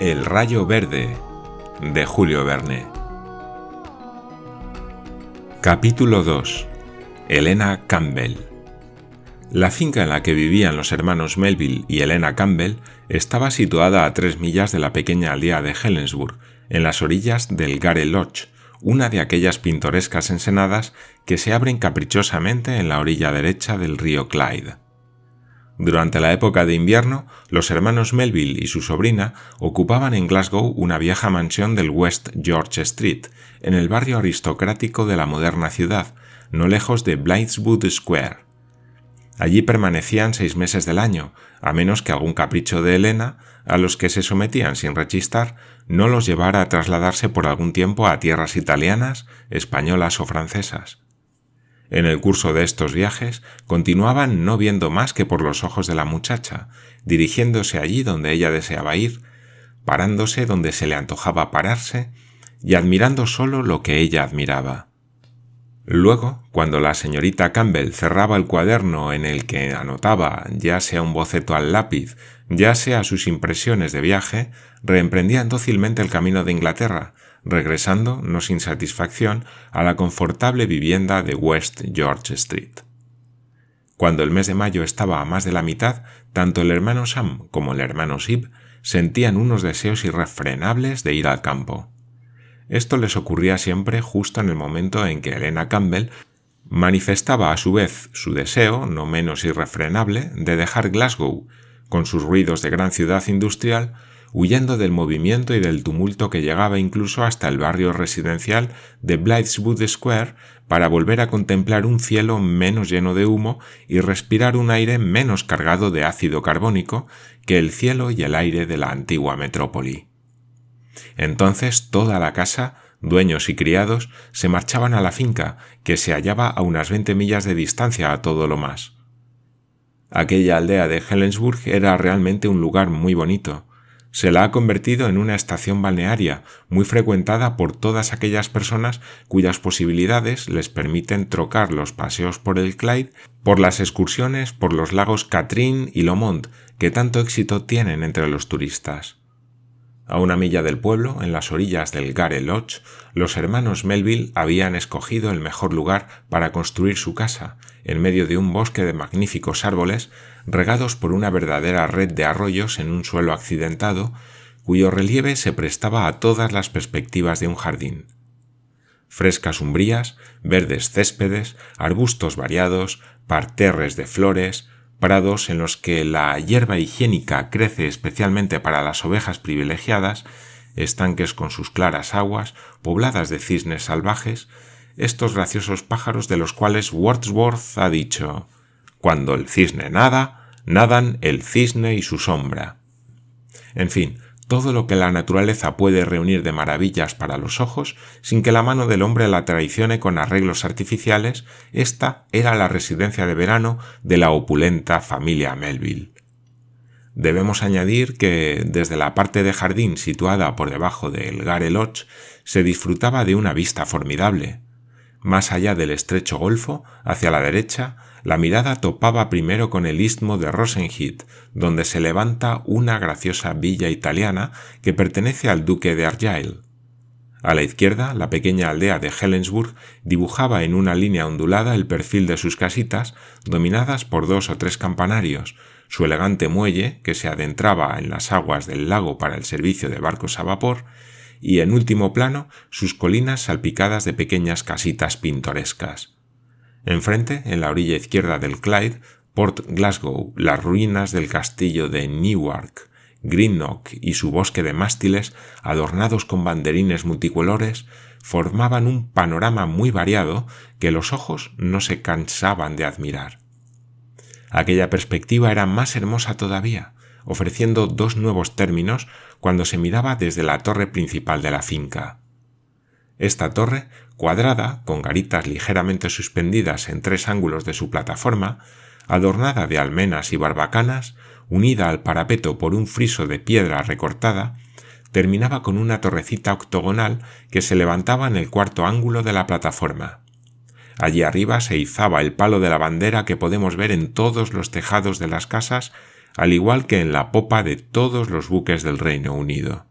El rayo verde de Julio Verne. Capítulo 2. Elena Campbell. La finca en la que vivían los hermanos Melville y Elena Campbell estaba situada a tres millas de la pequeña aldea de Helensburg, en las orillas del Gare Lodge, una de aquellas pintorescas ensenadas que se abren caprichosamente en la orilla derecha del río Clyde. Durante la época de invierno, los hermanos Melville y su sobrina ocupaban en Glasgow una vieja mansión del West George Street, en el barrio aristocrático de la moderna ciudad, no lejos de Blythswood Square. Allí permanecían seis meses del año, a menos que algún capricho de Elena, a los que se sometían sin rechistar, no los llevara a trasladarse por algún tiempo a tierras italianas, españolas o francesas. En el curso de estos viajes continuaban no viendo más que por los ojos de la muchacha, dirigiéndose allí donde ella deseaba ir, parándose donde se le antojaba pararse y admirando solo lo que ella admiraba. Luego, cuando la señorita Campbell cerraba el cuaderno en el que anotaba ya sea un boceto al lápiz, ya sea sus impresiones de viaje, reemprendían dócilmente el camino de Inglaterra, regresando, no sin satisfacción, a la confortable vivienda de West George Street. Cuando el mes de mayo estaba a más de la mitad, tanto el hermano Sam como el hermano Sib sentían unos deseos irrefrenables de ir al campo. Esto les ocurría siempre justo en el momento en que Elena Campbell manifestaba a su vez su deseo, no menos irrefrenable, de dejar Glasgow, con sus ruidos de gran ciudad industrial, huyendo del movimiento y del tumulto que llegaba incluso hasta el barrio residencial de Blythswood Square para volver a contemplar un cielo menos lleno de humo y respirar un aire menos cargado de ácido carbónico que el cielo y el aire de la antigua metrópoli. Entonces toda la casa, dueños y criados, se marchaban a la finca, que se hallaba a unas veinte millas de distancia a todo lo más. Aquella aldea de Helensburg era realmente un lugar muy bonito, se la ha convertido en una estación balnearia muy frecuentada por todas aquellas personas cuyas posibilidades les permiten trocar los paseos por el Clyde por las excursiones por los lagos Catrin y Lomond que tanto éxito tienen entre los turistas. A una milla del pueblo, en las orillas del Gare Lodge, los hermanos Melville habían escogido el mejor lugar para construir su casa, en medio de un bosque de magníficos árboles, regados por una verdadera red de arroyos en un suelo accidentado, cuyo relieve se prestaba a todas las perspectivas de un jardín. Frescas umbrías, verdes céspedes, arbustos variados, parterres de flores, prados en los que la hierba higiénica crece especialmente para las ovejas privilegiadas, estanques con sus claras aguas, pobladas de cisnes salvajes, estos graciosos pájaros de los cuales Wordsworth ha dicho Cuando el cisne nada, nadan el cisne y su sombra. En fin, todo lo que la naturaleza puede reunir de maravillas para los ojos sin que la mano del hombre la traicione con arreglos artificiales, esta era la residencia de verano de la opulenta familia Melville. Debemos añadir que desde la parte de jardín situada por debajo del Gare Lodge se disfrutaba de una vista formidable. Más allá del estrecho golfo, hacia la derecha, la mirada topaba primero con el istmo de Rosenheath, donde se levanta una graciosa villa italiana que pertenece al duque de Argyll. A la izquierda, la pequeña aldea de Helensburg dibujaba en una línea ondulada el perfil de sus casitas, dominadas por dos o tres campanarios, su elegante muelle, que se adentraba en las aguas del lago para el servicio de barcos a vapor, y en último plano sus colinas salpicadas de pequeñas casitas pintorescas. Enfrente, en la orilla izquierda del Clyde, Port Glasgow, las ruinas del castillo de Newark, Greenock y su bosque de mástiles, adornados con banderines multicolores, formaban un panorama muy variado que los ojos no se cansaban de admirar. Aquella perspectiva era más hermosa todavía, ofreciendo dos nuevos términos cuando se miraba desde la torre principal de la finca. Esta torre, cuadrada, con garitas ligeramente suspendidas en tres ángulos de su plataforma, adornada de almenas y barbacanas, unida al parapeto por un friso de piedra recortada, terminaba con una torrecita octogonal que se levantaba en el cuarto ángulo de la plataforma. Allí arriba se izaba el palo de la bandera que podemos ver en todos los tejados de las casas, al igual que en la popa de todos los buques del Reino Unido.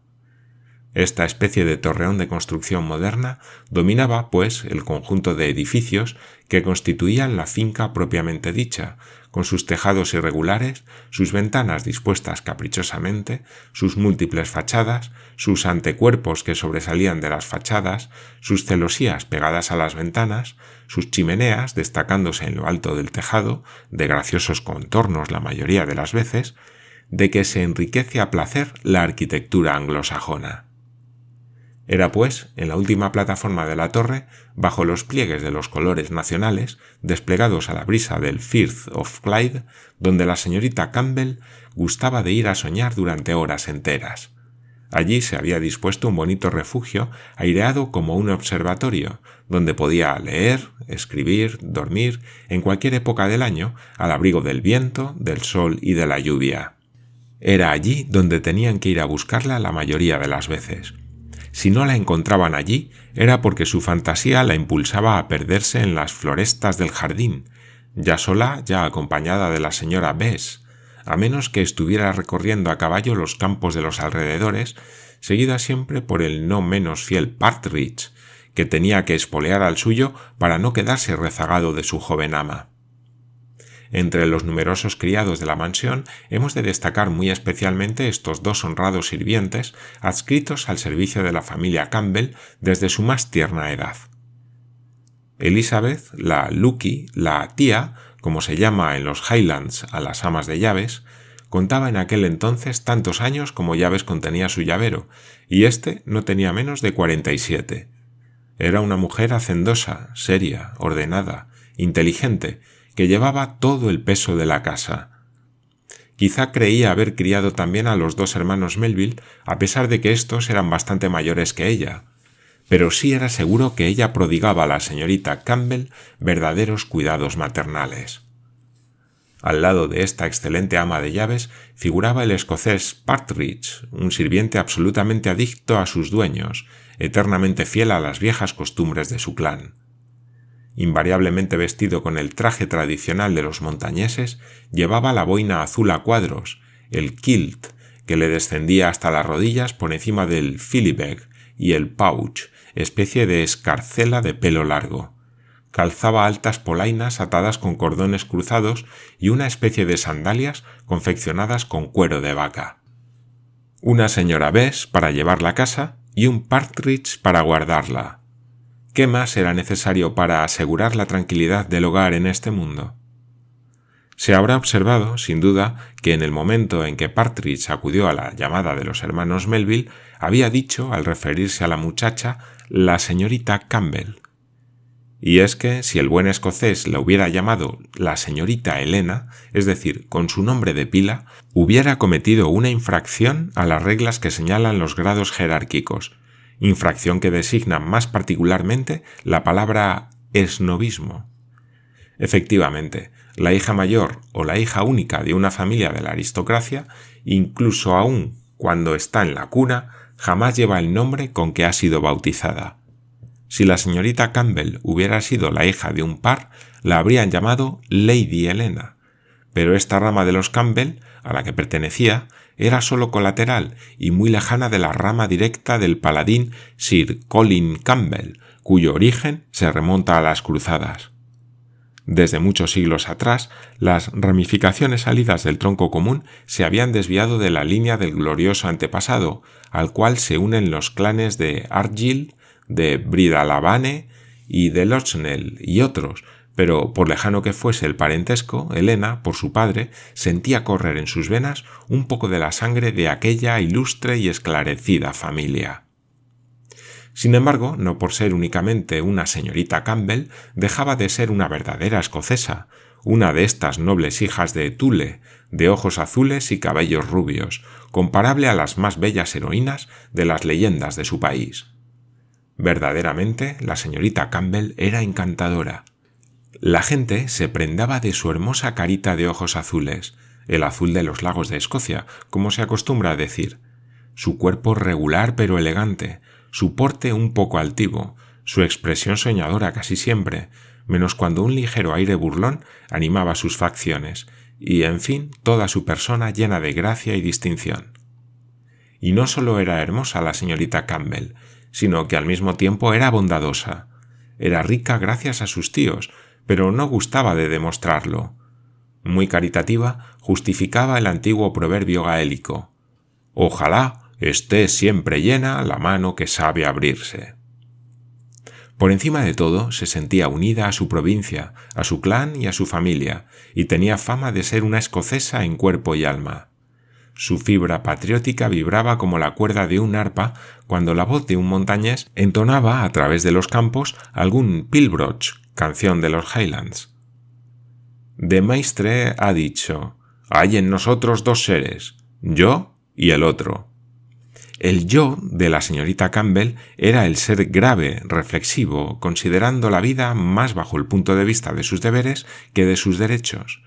Esta especie de torreón de construcción moderna dominaba, pues, el conjunto de edificios que constituían la finca propiamente dicha, con sus tejados irregulares, sus ventanas dispuestas caprichosamente, sus múltiples fachadas, sus antecuerpos que sobresalían de las fachadas, sus celosías pegadas a las ventanas, sus chimeneas destacándose en lo alto del tejado, de graciosos contornos la mayoría de las veces, de que se enriquece a placer la arquitectura anglosajona. Era, pues, en la última plataforma de la torre, bajo los pliegues de los colores nacionales, desplegados a la brisa del Firth of Clyde, donde la señorita Campbell gustaba de ir a soñar durante horas enteras. Allí se había dispuesto un bonito refugio aireado como un observatorio, donde podía leer, escribir, dormir, en cualquier época del año, al abrigo del viento, del sol y de la lluvia. Era allí donde tenían que ir a buscarla la mayoría de las veces. Si no la encontraban allí, era porque su fantasía la impulsaba a perderse en las florestas del jardín, ya sola, ya acompañada de la señora Bess, a menos que estuviera recorriendo a caballo los campos de los alrededores, seguida siempre por el no menos fiel Partridge, que tenía que espolear al suyo para no quedarse rezagado de su joven ama. Entre los numerosos criados de la mansión hemos de destacar muy especialmente estos dos honrados sirvientes adscritos al servicio de la familia Campbell desde su más tierna edad. Elizabeth, la Lucky, la tía, como se llama en los Highlands a las amas de llaves, contaba en aquel entonces tantos años como llaves contenía su llavero, y éste no tenía menos de cuarenta y siete. Era una mujer hacendosa, seria, ordenada, inteligente, que llevaba todo el peso de la casa. Quizá creía haber criado también a los dos hermanos Melville, a pesar de que éstos eran bastante mayores que ella, pero sí era seguro que ella prodigaba a la señorita Campbell verdaderos cuidados maternales. Al lado de esta excelente ama de llaves figuraba el escocés Partridge, un sirviente absolutamente adicto a sus dueños, eternamente fiel a las viejas costumbres de su clan invariablemente vestido con el traje tradicional de los montañeses, llevaba la boina azul a cuadros, el kilt, que le descendía hasta las rodillas por encima del filibeg, y el pouch, especie de escarcela de pelo largo. Calzaba altas polainas atadas con cordones cruzados y una especie de sandalias confeccionadas con cuero de vaca. Una señora Bess para llevarla a casa y un partridge para guardarla, ¿Qué más era necesario para asegurar la tranquilidad del hogar en este mundo? Se habrá observado, sin duda, que en el momento en que Partridge acudió a la llamada de los hermanos Melville, había dicho, al referirse a la muchacha, la señorita Campbell. Y es que si el buen escocés la hubiera llamado la señorita Elena, es decir, con su nombre de pila, hubiera cometido una infracción a las reglas que señalan los grados jerárquicos, infracción que designa más particularmente la palabra esnovismo. Efectivamente, la hija mayor o la hija única de una familia de la aristocracia, incluso aún cuando está en la cuna, jamás lleva el nombre con que ha sido bautizada. Si la señorita Campbell hubiera sido la hija de un par, la habrían llamado Lady Helena, pero esta rama de los Campbell, a la que pertenecía, era sólo colateral y muy lejana de la rama directa del paladín Sir Colin Campbell, cuyo origen se remonta a las cruzadas. Desde muchos siglos atrás, las ramificaciones salidas del tronco común se habían desviado de la línea del glorioso antepasado, al cual se unen los clanes de Argyll, de Bridalabane y de Lochnell y otros, pero por lejano que fuese el parentesco, Elena, por su padre, sentía correr en sus venas un poco de la sangre de aquella ilustre y esclarecida familia. Sin embargo, no por ser únicamente una señorita Campbell, dejaba de ser una verdadera escocesa, una de estas nobles hijas de Tule, de ojos azules y cabellos rubios, comparable a las más bellas heroínas de las leyendas de su país. Verdaderamente, la señorita Campbell era encantadora, la gente se prendaba de su hermosa carita de ojos azules, el azul de los lagos de Escocia, como se acostumbra a decir, su cuerpo regular pero elegante, su porte un poco altivo, su expresión soñadora casi siempre, menos cuando un ligero aire burlón animaba sus facciones, y en fin toda su persona llena de gracia y distinción. Y no solo era hermosa la señorita Campbell, sino que al mismo tiempo era bondadosa. Era rica gracias a sus tíos, pero no gustaba de demostrarlo. Muy caritativa, justificaba el antiguo proverbio gaélico. Ojalá esté siempre llena la mano que sabe abrirse. Por encima de todo, se sentía unida a su provincia, a su clan y a su familia, y tenía fama de ser una escocesa en cuerpo y alma. Su fibra patriótica vibraba como la cuerda de un arpa cuando la voz de un montañés entonaba a través de los campos algún Pilbroch, canción de los Highlands. De Maistre ha dicho: Hay en nosotros dos seres, yo y el otro. El yo de la señorita Campbell era el ser grave, reflexivo, considerando la vida más bajo el punto de vista de sus deberes que de sus derechos.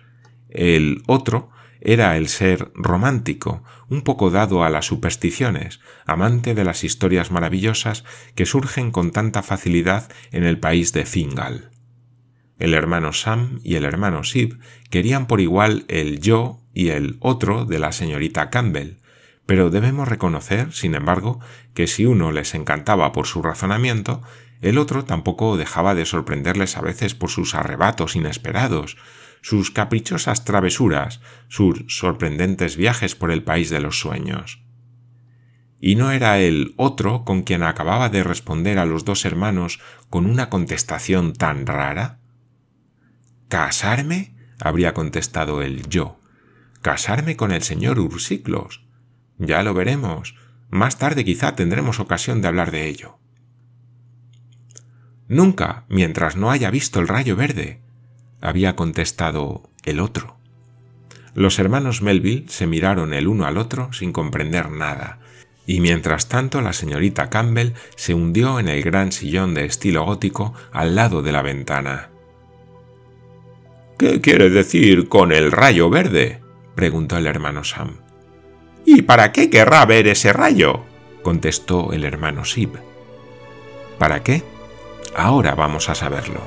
El otro era el ser romántico, un poco dado a las supersticiones, amante de las historias maravillosas que surgen con tanta facilidad en el país de Fingal. El hermano Sam y el hermano Sib querían por igual el yo y el otro de la señorita Campbell, pero debemos reconocer, sin embargo, que si uno les encantaba por su razonamiento, el otro tampoco dejaba de sorprenderles a veces por sus arrebatos inesperados, sus caprichosas travesuras, sus sorprendentes viajes por el país de los sueños. ¿Y no era el otro con quien acababa de responder a los dos hermanos con una contestación tan rara? ¿Casarme? habría contestado el yo. ¿Casarme con el señor Ursiclos? Ya lo veremos. Más tarde quizá tendremos ocasión de hablar de ello. Nunca, mientras no haya visto el rayo verde, había contestado el otro. Los hermanos Melville se miraron el uno al otro sin comprender nada, y mientras tanto la señorita Campbell se hundió en el gran sillón de estilo gótico al lado de la ventana. ¿Qué quiere decir con el rayo verde? preguntó el hermano Sam. ¿Y para qué querrá ver ese rayo? contestó el hermano Sib. ¿Para qué? Ahora vamos a saberlo.